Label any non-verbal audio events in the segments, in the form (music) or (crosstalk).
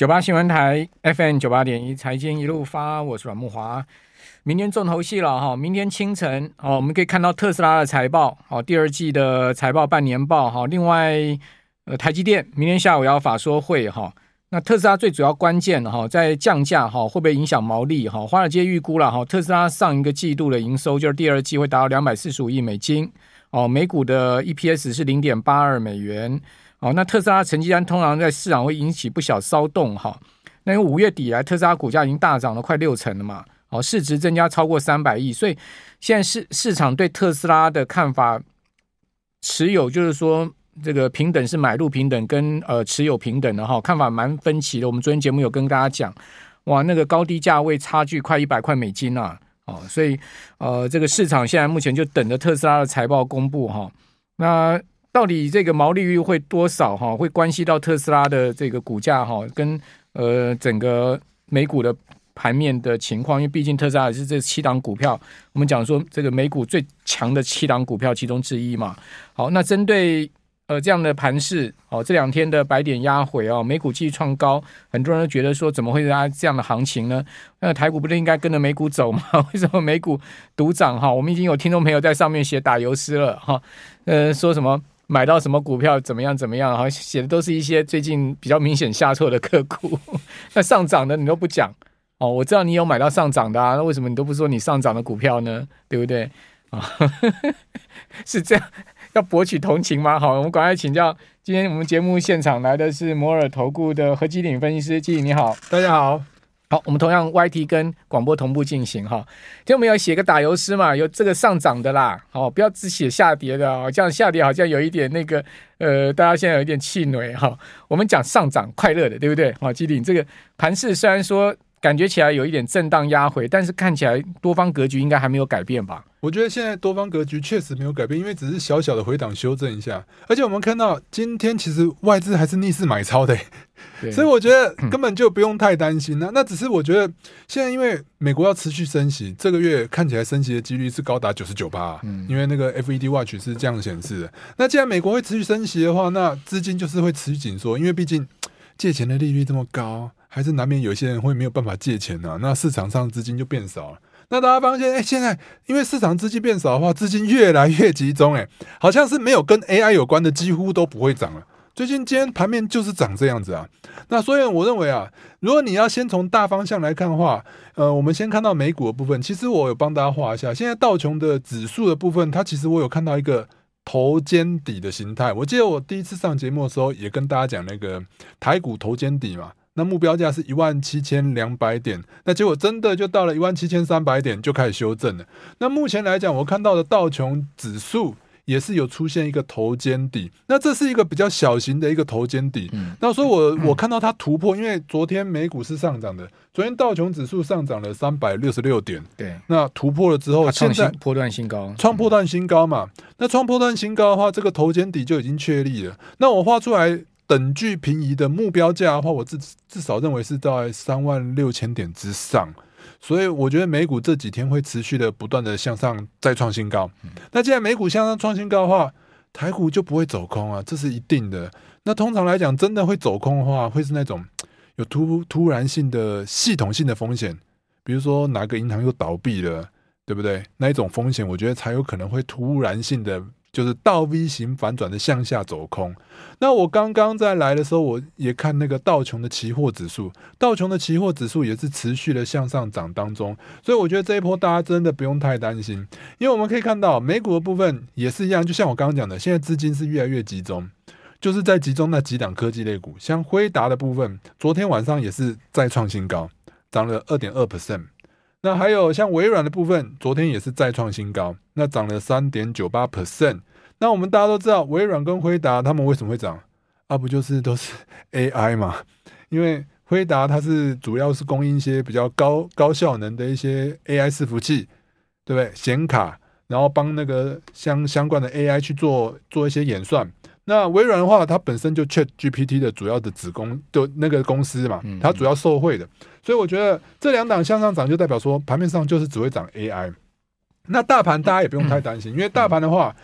九八新闻台 FM 九八点一财经一路发，我是阮木华。明天重头戏了哈，明天清晨哦，我们可以看到特斯拉的财报，好，第二季的财报、半年报哈。另外，呃，台积电明天下午要法说会哈。那特斯拉最主要关键哈，在降价哈，会不会影响毛利哈？华尔街预估了哈，特斯拉上一个季度的营收就是第二季会达到两百四十五亿美金哦，每股的 EPS 是零点八二美元。哦，那特斯拉成绩单通常在市场会引起不小骚动哈。那因为五月底来，特斯拉股价已经大涨了快六成了嘛。哦，市值增加超过三百亿，所以现在市市场对特斯拉的看法持有就是说这个平等是买入平等跟呃持有平等的哈，看法蛮分歧的。我们昨天节目有跟大家讲，哇，那个高低价位差距快一百块美金啊。哦，所以呃这个市场现在目前就等着特斯拉的财报公布哈。那到底这个毛利率会多少哈？会关系到特斯拉的这个股价哈，跟呃整个美股的盘面的情况。因为毕竟特斯拉也是这七档股票，我们讲说这个美股最强的七档股票其中之一嘛。好，那针对呃这样的盘势，哦这两天的白点压回哦，美股继续创高，很多人都觉得说怎么会拉这样的行情呢？那台股不是应该跟着美股走吗？(laughs) 为什么美股独涨哈？我们已经有听众朋友在上面写打油诗了哈，呃说什么？买到什么股票怎么样怎么样？好像写的都是一些最近比较明显下挫的个股，(laughs) 那上涨的你都不讲哦。我知道你有买到上涨的啊，那为什么你都不说你上涨的股票呢？对不对啊？(laughs) 哦、是这样，要博取同情吗？好，我们赶快请教，今天我们节目现场来的是摩尔投顾的何基鼎分析师，基鼎你好，大家好。好，我们同样 YT 跟广播同步进行哈。今天我们要写个打油诗嘛，有这个上涨的啦，好，不要只写下跌的哦，这样下跌好像有一点那个呃，大家现在有一点气馁哈。我们讲上涨快乐的，对不对？好，基鼎这个盘势虽然说。感觉起来有一点震荡压回，但是看起来多方格局应该还没有改变吧？我觉得现在多方格局确实没有改变，因为只是小小的回档修正一下。而且我们看到今天其实外资还是逆势买超的，(laughs) 所以我觉得 (clears throat) 根本就不用太担心。那、嗯、那只是我觉得现在因为美国要持续升息，这个月看起来升息的几率是高达九十九趴，因为那个 FED Watch 是这样显示的。那既然美国会持续升息的话，那资金就是会持续紧缩，因为毕竟借钱的利率这么高。还是难免有些人会没有办法借钱呢、啊，那市场上资金就变少了。那大家发现，哎，现在因为市场资金变少的话，资金越来越集中，哎，好像是没有跟 AI 有关的几乎都不会涨了。最近今天盘面就是长这样子啊。那所以我认为啊，如果你要先从大方向来看的话，呃，我们先看到美股的部分，其实我有帮大家画一下，现在道琼的指数的部分，它其实我有看到一个头肩底的形态。我记得我第一次上节目的时候，也跟大家讲那个台股头肩底嘛。那目标价是一万七千两百点，那结果真的就到了一万七千三百点就开始修正了。那目前来讲，我看到的道琼指数也是有出现一个头肩底，那这是一个比较小型的一个头肩底。嗯、那所以我我看到它突破，因为昨天美股是上涨的，昨天道琼指数上涨了三百六十六点。对，那突破了之后，现在破断新高，创破断新高嘛？那创破断新高的话，这个头肩底就已经确立了。那我画出来。等距平移的目标价的话，我至至少认为是在三万六千点之上，所以我觉得美股这几天会持续的不断的向上再创新高。那既然美股向上创新高的话，台股就不会走空啊，这是一定的。那通常来讲，真的会走空的话，会是那种有突突然性的系统性的风险，比如说哪个银行又倒闭了，对不对？那一种风险，我觉得才有可能会突然性的。就是倒 V 型反转的向下走空。那我刚刚在来的时候，我也看那个道琼的期货指数，道琼的期货指数也是持续的向上涨当中。所以我觉得这一波大家真的不用太担心，因为我们可以看到美股的部分也是一样，就像我刚刚讲的，现在资金是越来越集中，就是在集中那几档科技类股，像辉达的部分，昨天晚上也是再创新高，涨了二点二 percent。那还有像微软的部分，昨天也是再创新高，那涨了三点九八 percent。那我们大家都知道，微软跟辉达他们为什么会涨？啊，不就是都是 (laughs) AI 嘛？因为辉达它是主要是供应一些比较高高效能的一些 AI 伺服器，对不对？显卡，然后帮那个相相关的 AI 去做做一些演算。那微软的话，它本身就 ChatGPT 的主要的子公就那个公司嘛，它主要受惠的。所以我觉得这两档向上涨，就代表说盘面上就是只会涨 AI。那大盘大家也不用太担心，因为大盘的话，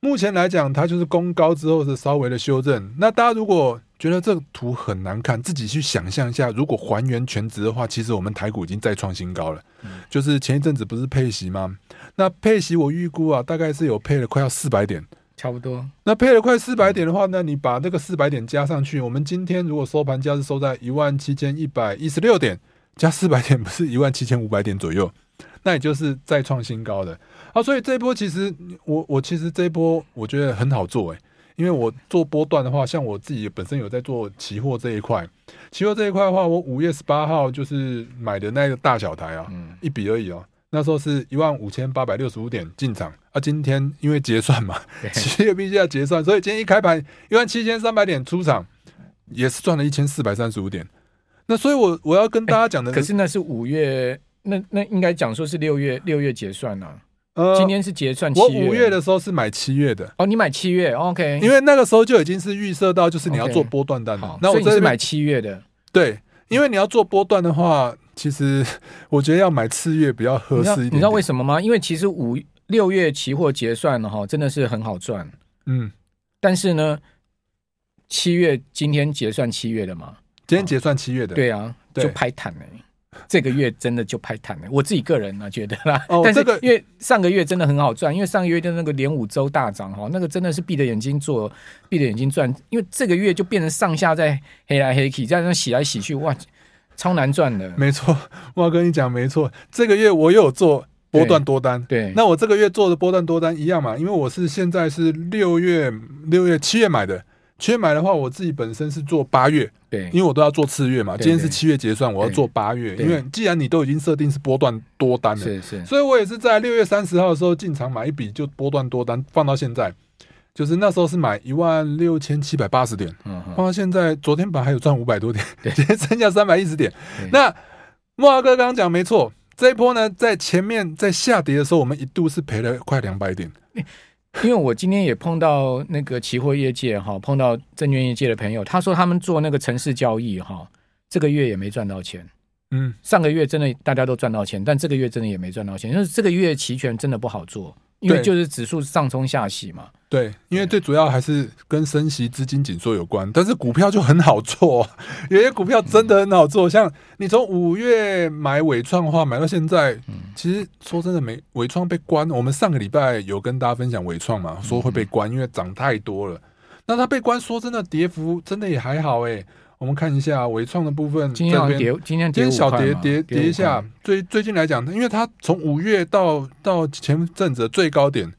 目前来讲，它就是攻高之后是稍微的修正。那大家如果觉得这个图很难看，自己去想象一下，如果还原全值的话，其实我们台股已经再创新高了。嗯、就是前一阵子不是配息吗？那配息我预估啊，大概是有配了快要四百点，差不多。那配了快四百点的话，那你把那个四百点加上去，我们今天如果收盘价是收在一万七千一百一十六点，加四百点不是一万七千五百点左右？那也就是再创新高的。啊，所以这一波其实我我其实这一波我觉得很好做诶，因为我做波段的话，像我自己本身有在做期货这一块，期货这一块的话，我五月十八号就是买的那个大小台啊，嗯、一笔而已哦。那时候是一万五千八百六十五点进场，啊，今天因为结算嘛，企业必须要结算，所以今天一开盘一万七千三百点出场，也是赚了一千四百三十五点。那所以我我要跟大家讲的，可是那是五月，那那应该讲说是六月六月结算呢、啊。呃，今天是结算七月。我五月的时候是买七月的。哦，你买七月，OK。因为那个时候就已经是预设到，就是你要做波段单的。那我这是买七月的。对，因为你要做波段的话，其实我觉得要买次月比较合适一点。你知道为什么吗？因为其实五六月期货结算了哈，真的是很好赚。嗯。但是呢，七月今天结算七月的嘛？今天结算七月的。对啊，就拍坦了。这个月真的就拍坦了，我自己个人呢、啊、觉得啦。哦，但是因为上个月真的很好赚，因为上个月的那个连五周大涨哈，那个真的是闭着眼睛做，闭着眼睛赚。因为这个月就变成上下在黑来黑去，在那洗来洗去，哇，超难赚的。没错，我要跟你讲，没错，这个月我有做波段多单。对，对那我这个月做的波段多单一样嘛，因为我是现在是六月、六月、七月买的。七月买的话，我自己本身是做八月，对，因为我都要做次月嘛。今天是七月结算，我要做八月，因为既然你都已经设定是波段多单了，是是，所以我也是在六月三十号的时候进场买一笔，就波段多单放到现在，就是那时候是买一万六千七百八十点，嗯，放到现在，昨天本来还有赚五百多点，今天 (laughs) 剩下三百一十点。那莫阿哥刚刚讲没错，这一波呢，在前面在下跌的时候，我们一度是赔了快两百点。因为我今天也碰到那个期货业界哈，碰到证券业界的朋友，他说他们做那个城市交易哈，这个月也没赚到钱。嗯，上个月真的大家都赚到钱，但这个月真的也没赚到钱，因为这个月期权真的不好做。因为就是指数上冲下洗嘛，对，因为最主要还是跟升息、资金紧缩有关。但是股票就很好做，有些股票真的很好做。像你从五月买伟创的话，买到现在，其实说真的，没伟创被关。我们上个礼拜有跟大家分享伟创嘛，说会被关，因为涨太多了。那它被关，说真的，跌幅真的也还好哎。我们看一下微创的部分，今天跌，今天今天小跌跌跌一下。最最近来讲，因为它从五月到到前阵子的最高点，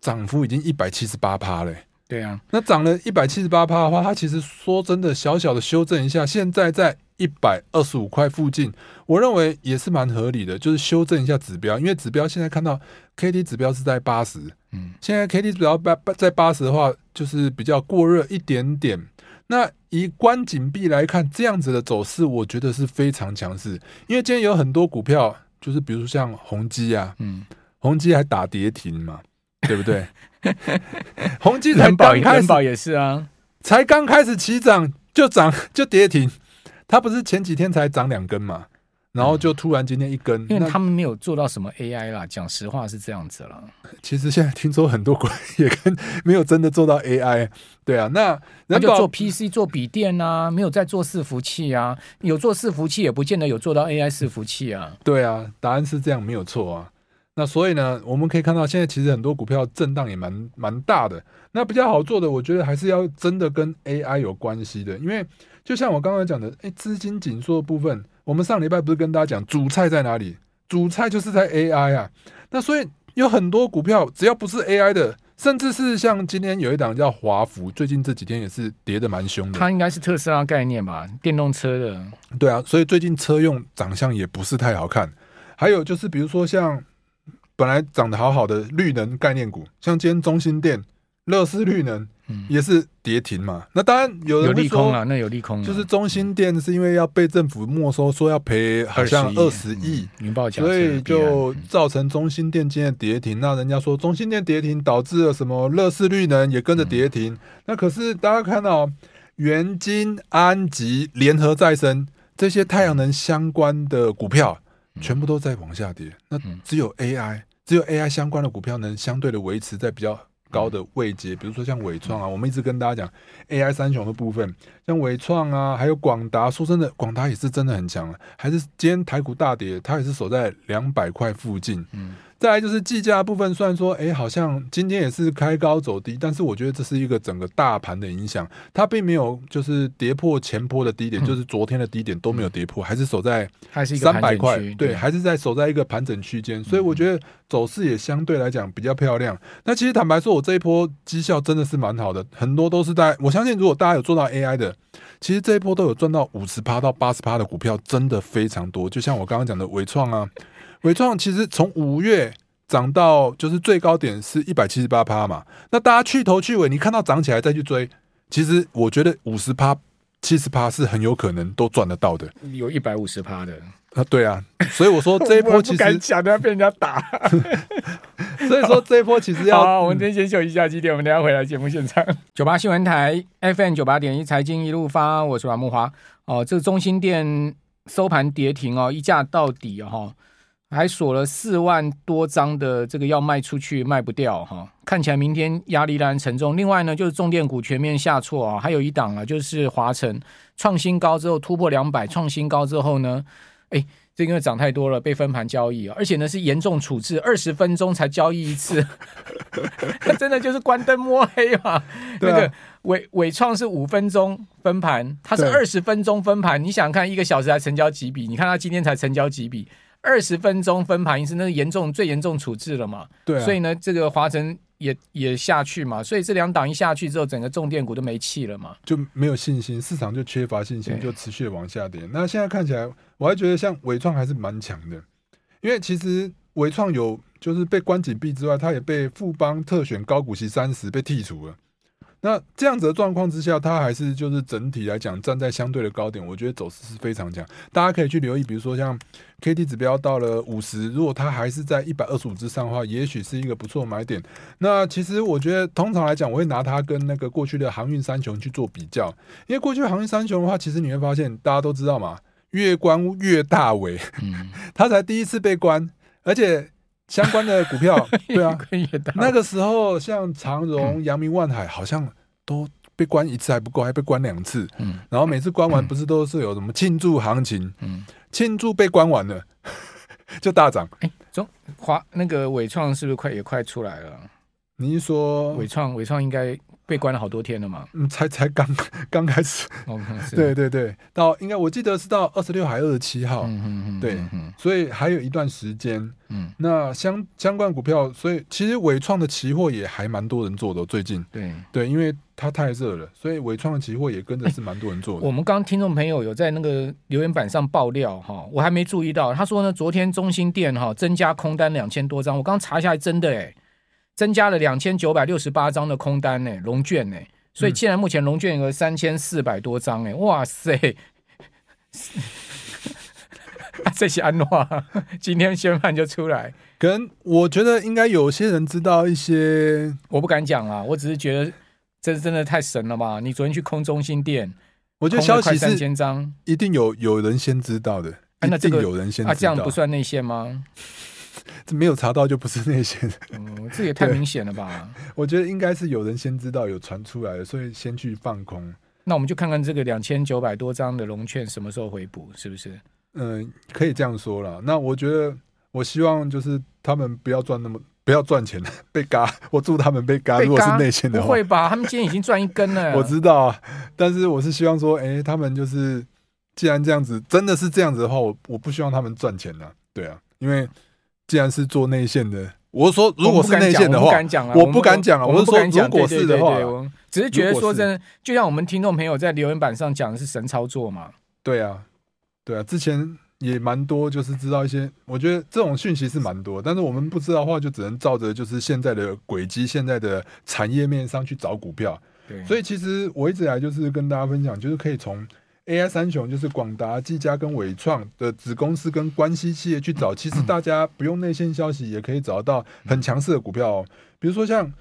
涨幅已经一百七十八趴了。对啊，那涨了一百七十八趴的话，它其实说真的，小小的修正一下，现在在一百二十五块附近，我认为也是蛮合理的，就是修正一下指标，因为指标现在看到 K D 指标是在八十，嗯，现在 K D 指标八在八十的话，就是比较过热一点点。那以关紧闭来看，这样子的走势，我觉得是非常强势。因为今天有很多股票，就是比如说像宏基啊，嗯，宏基还打跌停嘛，(laughs) 对不对？(laughs) 宏基才刚开始，人保也是啊，才刚开始起涨就涨就跌停，它不是前几天才涨两根嘛？然后就突然今天一根，因为他们没有做到什么 AI 啦，讲实话是这样子了。其实现在听说很多股也跟没有真的做到 AI，对啊，那那就做 PC 做笔电啊，没有在做伺服器啊，有做伺服器也不见得有做到 AI 伺服器啊。对啊，答案是这样没有错啊。那所以呢，我们可以看到现在其实很多股票震荡也蛮蛮大的。那比较好做的，我觉得还是要真的跟 AI 有关系的，因为就像我刚刚讲的，哎，资金紧缩的部分。我们上礼拜不是跟大家讲主菜在哪里？主菜就是在 AI 啊。那所以有很多股票，只要不是 AI 的，甚至是像今天有一档叫华孚，最近这几天也是跌的蛮凶的。它应该是特斯拉概念吧，电动车的。对啊，所以最近车用长相也不是太好看。还有就是比如说像本来长得好好的绿能概念股，像今天中心电、乐视绿能。也是跌停嘛？那当然有人有利空啊，那有利空，就是中心店是因为要被政府没收，说要赔好像二十亿，所以就造成中心店今天跌停。那人家说中心店跌停导致了什么？乐视绿能也跟着跌停。那可是大家看到元金、安吉、联合再生这些太阳能相关的股票，全部都在往下跌。那只有 AI，只有 AI 相关的股票能相对的维持在比较。高的位阶，比如说像伟创啊，我们一直跟大家讲 AI 三雄的部分，像伟创啊，还有广达，说真的，广达也是真的很强啊，还是今天台股大跌，它也是守在两百块附近。嗯。再来就是计价部分，虽然说，哎、欸，好像今天也是开高走低，但是我觉得这是一个整个大盘的影响，它并没有就是跌破前波的低点，嗯、就是昨天的低点都没有跌破，还是守在三百块，对，还是在守在一个盘整区间，所以我觉得走势也相对来讲比较漂亮。那其实坦白说，我这一波绩效真的是蛮好的，很多都是在我相信，如果大家有做到 AI 的，其实这一波都有赚到五十趴到八十趴的股票，真的非常多。就像我刚刚讲的纬创啊。纬创其实从五月涨到就是最高点是一百七十八趴嘛，那大家去头去尾，你看到涨起来再去追，其实我觉得五十趴、七十趴是很有可能都赚得到的。有一百五十趴的啊，对啊，所以我说 (laughs) 这一波其实敢讲，都要被人家打。(laughs) 所以说这一波其实要，好，我们今天先休息一下，几点我们等下回来节目现场。九八新闻台 FM 九八点一财经一路发，我是阮木华。哦，这个中心店收盘跌停哦，一价到底哦。还锁了四万多张的这个要卖出去卖不掉哈，看起来明天压力仍然沉重。另外呢，就是重电股全面下挫啊，还有一档啊，就是华晨创新高之后突破两百，创新高之后呢，哎，这因为涨太多了被分盘交易，而且呢是严重处置，二十分钟才交易一次，(laughs) 真的就是关灯摸黑嘛。啊、那个伟伟创是五分钟分盘，它是二十分钟分盘，你想看一个小时才成交几笔？你看它今天才成交几笔？二十分钟分盘一次，那是严重最严重处置了嘛？对、啊，所以呢，这个华晨也也下去嘛，所以这两档一下去之后，整个重电股都没气了嘛，就没有信心，市场就缺乏信心，就持续往下跌。那现在看起来，我还觉得像伟创还是蛮强的，因为其实伟创有就是被关紧闭之外，它也被富邦特选高股息三十被剔除了。那这样子的状况之下，它还是就是整体来讲站在相对的高点，我觉得走势是非常强。大家可以去留意，比如说像 K D 指标到了五十，如果它还是在一百二十五之上的话，也许是一个不错的买点。那其实我觉得，通常来讲，我会拿它跟那个过去的航运三雄去做比较，因为过去航运三雄的话，其实你会发现大家都知道嘛，越关越大尾，嗯，(laughs) 它才第一次被关，而且。相关的股票，(laughs) 对啊，那个时候像长荣、阳明、万海，好像都被关一次还不够，还被关两次。嗯，然后每次关完，不是都是有什么庆祝行情？嗯，庆祝被关完了 (laughs) 就大涨。哎，中华那个伟创是不是快也快出来了？你是说伟创？伟创应该。被关了好多天了嘛？嗯，才才刚 (laughs) 刚开始。对对对，到应该我记得是到二十六还二十七号。嗯嗯嗯。对，所以还有一段时间。嗯。那相相关股票，所以其实伟创的期货也还蛮多人做的。最近。对对，因为它太热了，所以伟创的期货也跟着是蛮多人做的。欸、我们刚刚听众朋友有在那个留言板上爆料哈，我还没注意到。他说呢，昨天中心店哈增加空单两千多张，我刚查下来真的哎、欸。增加了两千九百六十八张的空单呢，龙券呢，所以现在目前龙券额三千四百多张哎，哇塞！(laughs) 这些安话今天宣判就出来，可能我觉得应该有些人知道一些，我不敢讲啊，我只是觉得这是真的太神了吧？你昨天去空中心店，我觉得消息是一定有有人先知道的，啊、那这个有人先知道，啊，这样不算内线吗？这没有查到就不是内线，嗯，这也太明显了吧？我觉得应该是有人先知道有传出来的，所以先去放空。那我们就看看这个两千九百多张的龙券什么时候回补，是不是？嗯，可以这样说了。那我觉得，我希望就是他们不要赚那么不要赚钱了被嘎。我祝他们被嘎。如果是内线的话，不会吧？他们今天已经赚一根了。(laughs) 我知道，但是我是希望说，哎、欸，他们就是既然这样子，真的是这样子的话，我我不希望他们赚钱了。对啊，因为。既然是做内线的，我说如果是内线的话，我不敢讲啊。我是说，如果是的话，只是觉得说真的，就像我们听众朋友在留言板上讲的是神操作嘛。对啊，对啊，之前也蛮多，就是知道一些，我觉得这种讯息是蛮多，但是我们不知道的话，就只能照着就是现在的轨迹、现在的产业面上去找股票。对，所以其实我一直来就是跟大家分享，就是可以从。AI 三雄就是广达、技嘉跟伟创的子公司跟关系企业去找，(clears throat) 其实大家不用内线消息也可以找到很强势的股票哦。比如说像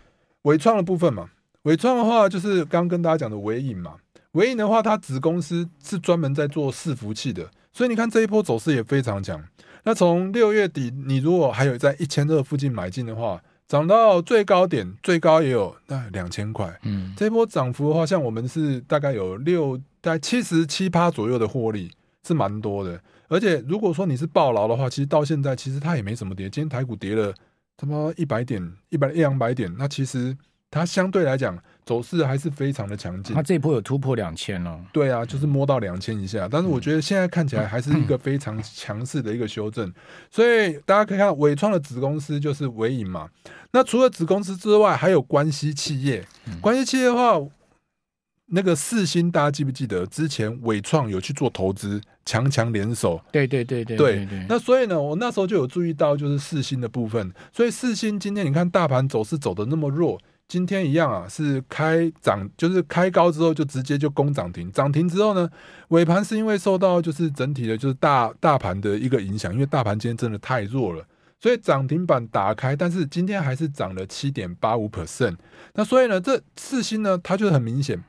伟创的部分嘛，伟创的话就是刚跟大家讲的伟影嘛，伟影的话它子公司是专门在做伺服器的，所以你看这一波走势也非常强。那从六月底，你如果还有在一千二附近买进的话，涨到最高点，最高也有那两千块。嗯，这波涨幅的话，像我们是大概有六，大概七十七趴左右的获利，是蛮多的。而且如果说你是暴牢的话，其实到现在其实它也没怎么跌。今天台股跌了他妈一百点，一百一两百点，那其实它相对来讲走势还是非常的强劲。它这一波有突破两千了。对啊，就是摸到两千以下，但是我觉得现在看起来还是一个非常强势的一个修正。所以大家可以看伟创的子公司就是伟影嘛。那除了子公司之外，还有关系企业。关系企业的话。那个四星，大家记不记得之前伟创有去做投资，强强联手。对对对对对，对。那所以呢，我那时候就有注意到，就是四星的部分。所以四星今天你看大盘走势走的那么弱，今天一样啊，是开涨，就是开高之后就直接就攻涨停。涨停之后呢，尾盘是因为受到就是整体的，就是大大盘的一个影响，因为大盘今天真的太弱了，所以涨停板打开，但是今天还是涨了七点八五 percent。那所以呢，这四星呢，它就是很明显。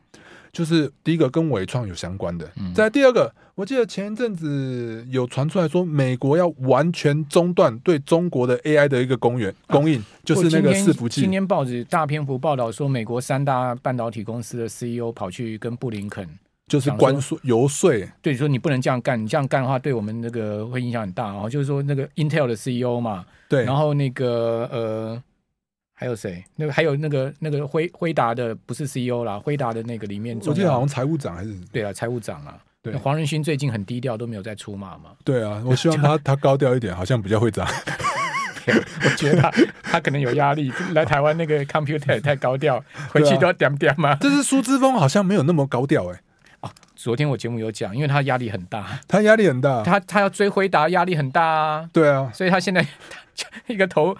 就是第一个跟伪创有相关的，在第二个，我记得前一阵子有传出来说，美国要完全中断对中国的 AI 的一个供应供应，就是那个伺服器。今天报纸大篇幅报道说，美国三大半导体公司的 CEO 跑去跟布林肯，就是关税游说，对，说你不能这样干，你这样干的话，对我们那个会影响很大啊。就是说那个 Intel 的 CEO 嘛，对，然后那个呃。还有谁？那个还有那个那个辉辉达的不是 CEO 啦，辉达的那个里面，我记得好像财务长还是对啊，财务长啊。对，黄仁勋最近很低调，都没有再出马嘛。对啊，我希望他 (laughs) 他高调一点，好像比较会涨。(laughs) 我觉得他他可能有压力，来台湾那个 computer 也太高调，(laughs) 回去都要点点嘛。但是苏之峰好像没有那么高调哎。哦，昨天我节目有讲，因为他压力很大，他压力很大，他他要追辉达，压力很大啊。对啊，所以他现在一个头。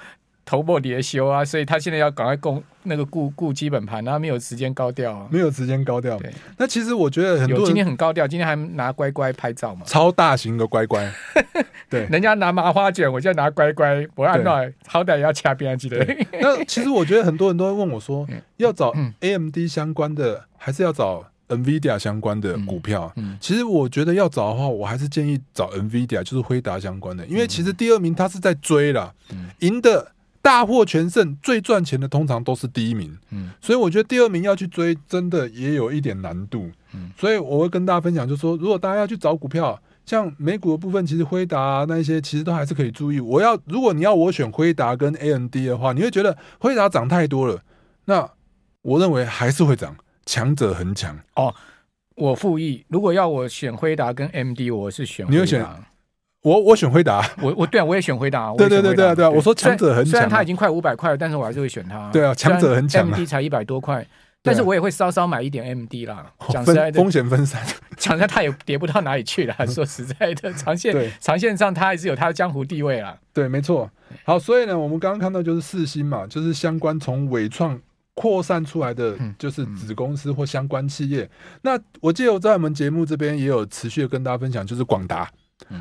头破跌修啊，所以他现在要赶快供那个顾顾基本盘，然后没有时间高调啊，没有时间高调。对，那其实我觉得很多人今天很高调，今天还拿乖乖拍照嘛，超大型的乖乖。(laughs) 对，人家拿麻花卷，我就拿乖乖，我按照好歹也要掐边记得。那其实我觉得很多人都会问我说，(laughs) 要找 AMD 相关的，还是要找 NVIDIA 相关的股票？嗯，嗯，其实我觉得要找的话，我还是建议找 NVIDIA，就是辉达相关的，因为其实第二名他是在追了，赢的。大获全胜，最赚钱的通常都是第一名，嗯，所以我觉得第二名要去追，真的也有一点难度，嗯，所以我会跟大家分享，就是说，如果大家要去找股票，像美股的部分，其实辉达啊那一些，其实都还是可以注意。我要，如果你要我选辉达跟 AMD 的话，你会觉得辉达涨太多了，那我认为还是会涨，强者恒强。哦，我复议，如果要我选辉达跟 AMD，我是选。你会选？我我选辉达，我我对啊，我也选辉达。(laughs) 对对对对对啊！我说强者很强，虽然他已经快五百块了，但是我还是会选他。对啊，强者很强。AMD 才一百多块，但是我也会稍稍买一点 AMD 啦。讲实在的，风险分散，(laughs) 讲实在它也跌不到哪里去了。(laughs) 说实在的，长线长线上它还是有它的江湖地位啦。对，没错。好，所以呢，我们刚刚看到就是四星嘛，就是相关从纬创扩散出来的，就是子公司或相关企业。那我记得我在我们节目这边也有持续的跟大家分享，就是广达。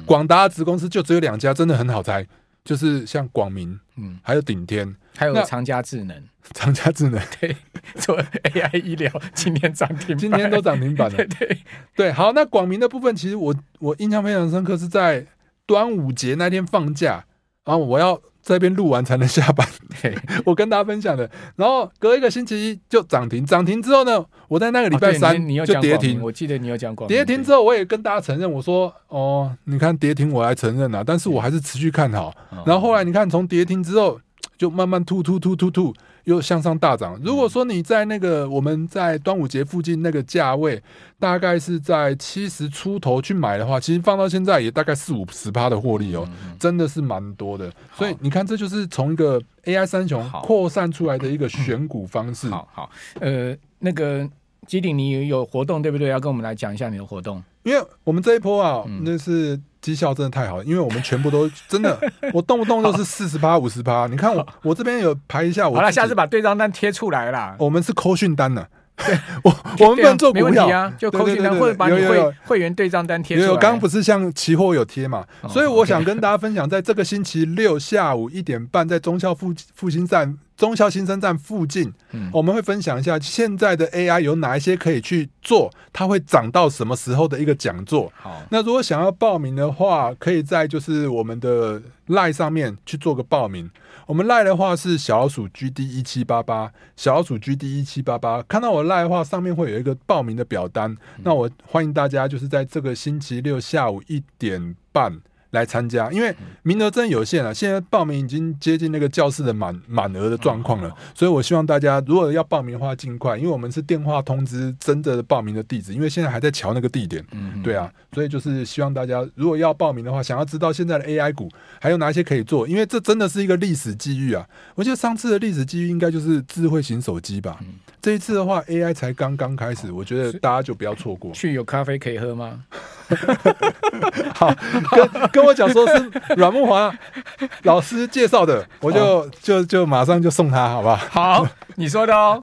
广达子公司就只有两家，真的很好猜，就是像广明，嗯，还有顶天，还有长佳智能，长佳智能。(laughs) 对，做 AI 医疗，今天涨停，今天都涨停板了，(laughs) 对对。对。好，那广明的部分，其实我我印象非常深刻，是在端午节那天放假，然后我要。这边录完才能下班，(laughs) 我跟大家分享的。然后隔一个星期一就涨停，涨停之后呢，我在那个礼拜三就跌停。我记得你有讲过，跌停之后我也跟大家承认，我说哦，你看跌停我来承认了，但是我还是持续看好。然后后来你看从跌停之后就慢慢突突突突突。又向上大涨。如果说你在那个我们在端午节附近那个价位，大概是在七十出头去买的话，其实放到现在也大概四五十趴的获利哦，真的是蛮多的。所以你看，这就是从一个 AI 三雄扩散出来的一个选股方式。好好，呃，那个基鼎，你有活动对不对？要跟我们来讲一下你的活动。因为我们这一波啊，那是绩效真的太好了，因为我们全部都真的，(laughs) 我动不动就是四十八、五十八。你看我，我这边有排一下，我好了，下次把对账单贴出来啦。我们是扣讯单呢，对，我 (laughs) 我们不能做股票啊，就扣讯单或者把你会会员对账单贴出来。有刚刚不是像期货有贴嘛？所以我想跟大家分享，在这个星期六下午一点半，在中校复复兴站中校新生站附近，嗯，我们会分享一下现在的 AI 有哪一些可以去做，它会涨到什么时候的一个讲座。好，那如果想要报名的话，可以在就是我们的 LINE 上面去做个报名。我们赖的话是小鼠 GD 一七八八，小鼠 GD 一七八八。看到我赖的话，上面会有一个报名的表单。那我欢迎大家就是在这个星期六下午一点半。来参加，因为名额真有限啊。现在报名已经接近那个教室的满满额的状况了，所以我希望大家如果要报名的话，尽快，因为我们是电话通知真的报名的地址，因为现在还在瞧那个地点。嗯，对啊，所以就是希望大家如果要报名的话，想要知道现在的 AI 股还有哪些可以做，因为这真的是一个历史机遇啊！我觉得上次的历史机遇应该就是智慧型手机吧。这一次的话，AI 才刚刚开始，我觉得大家就不要错过。去有咖啡可以喝吗？(laughs) 好，跟跟我讲说是阮木华老师介绍的，我就就就马上就送他，好不好？好，你说的哦。